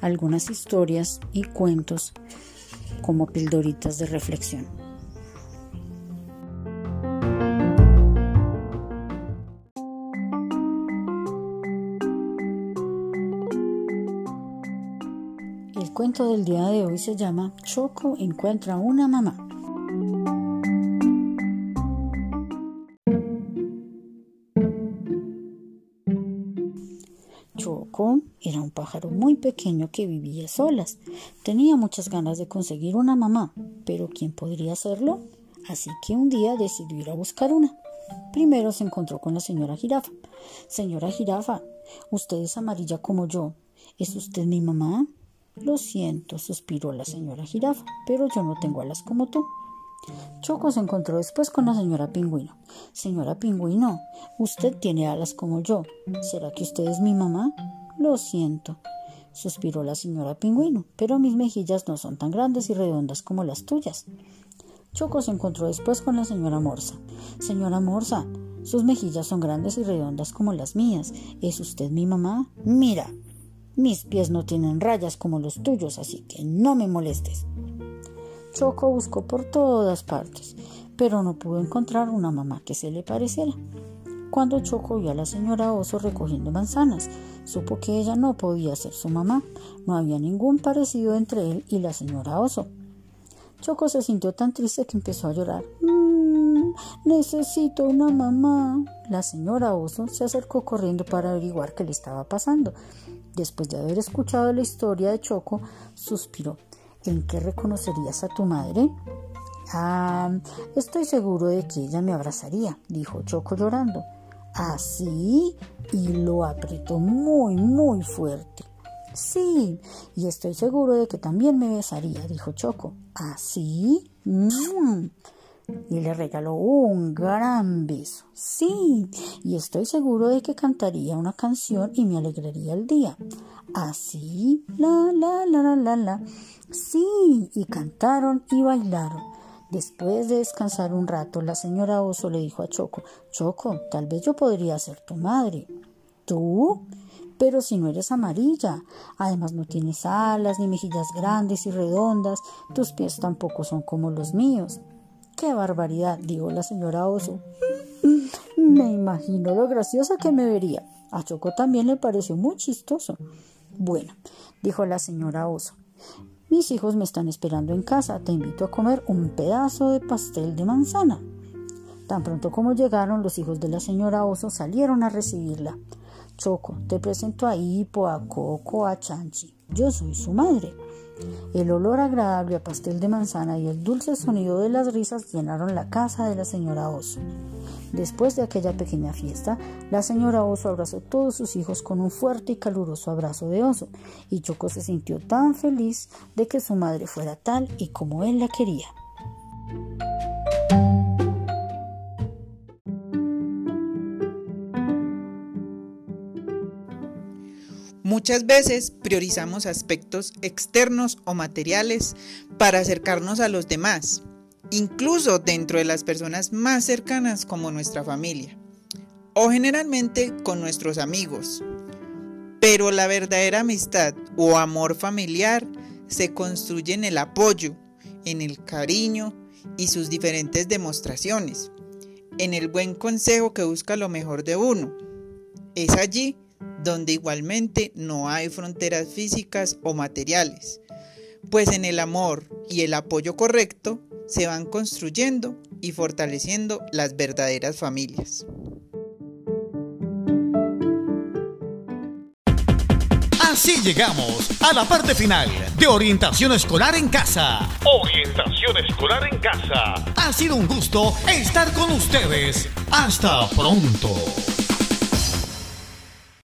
algunas historias y cuentos como pildoritas de reflexión. El cuento del día de hoy se llama Choco encuentra una mamá. Era un pájaro muy pequeño que vivía solas. Tenía muchas ganas de conseguir una mamá, pero ¿quién podría hacerlo? Así que un día decidió ir a buscar una. Primero se encontró con la señora jirafa. Señora jirafa, usted es amarilla como yo. ¿Es usted mi mamá? Lo siento, suspiró la señora jirafa, pero yo no tengo alas como tú. Choco se encontró después con la señora Pingüino. Señora Pingüino, usted tiene alas como yo. ¿Será que usted es mi mamá? Lo siento, suspiró la señora Pingüino, pero mis mejillas no son tan grandes y redondas como las tuyas. Choco se encontró después con la señora Morsa. Señora Morsa, sus mejillas son grandes y redondas como las mías. ¿Es usted mi mamá? Mira, mis pies no tienen rayas como los tuyos, así que no me molestes. Choco buscó por todas partes, pero no pudo encontrar una mamá que se le pareciera. Cuando Choco vio a la señora Oso recogiendo manzanas, supo que ella no podía ser su mamá. No había ningún parecido entre él y la señora Oso. Choco se sintió tan triste que empezó a llorar. Mm, necesito una mamá. La señora Oso se acercó corriendo para averiguar qué le estaba pasando. Después de haber escuchado la historia de Choco, suspiró. ¿En qué reconocerías a tu madre? Ah, estoy seguro de que ella me abrazaría, dijo Choco llorando. ¿Así? y lo apretó muy, muy fuerte. Sí, y estoy seguro de que también me besaría, dijo Choco. ¿Así? Mm. Y le regaló un gran beso. Sí, y estoy seguro de que cantaría una canción y me alegraría el día. Así, la, la, la, la, la, la. Sí, y cantaron y bailaron. Después de descansar un rato, la señora Oso le dijo a Choco, Choco, tal vez yo podría ser tu madre. ¿Tú? Pero si no eres amarilla, además no tienes alas ni mejillas grandes y redondas, tus pies tampoco son como los míos. ¡Qué barbaridad! dijo la señora Oso. Me imagino lo graciosa que me vería. A Choco también le pareció muy chistoso. Bueno, dijo la señora Oso, mis hijos me están esperando en casa. Te invito a comer un pedazo de pastel de manzana. Tan pronto como llegaron, los hijos de la señora Oso salieron a recibirla. Choco, te presento a Hipo, a Coco, a Chanchi. Yo soy su madre. El olor agradable a pastel de manzana y el dulce sonido de las risas llenaron la casa de la señora Oso. Después de aquella pequeña fiesta, la señora Oso abrazó a todos sus hijos con un fuerte y caluroso abrazo de oso, y Choco se sintió tan feliz de que su madre fuera tal y como él la quería. Muchas veces priorizamos aspectos externos o materiales para acercarnos a los demás, incluso dentro de las personas más cercanas como nuestra familia, o generalmente con nuestros amigos. Pero la verdadera amistad o amor familiar se construye en el apoyo, en el cariño y sus diferentes demostraciones, en el buen consejo que busca lo mejor de uno. Es allí donde igualmente no hay fronteras físicas o materiales, pues en el amor y el apoyo correcto se van construyendo y fortaleciendo las verdaderas familias. Así llegamos a la parte final de Orientación Escolar en Casa. Orientación Escolar en Casa. Ha sido un gusto estar con ustedes. Hasta pronto.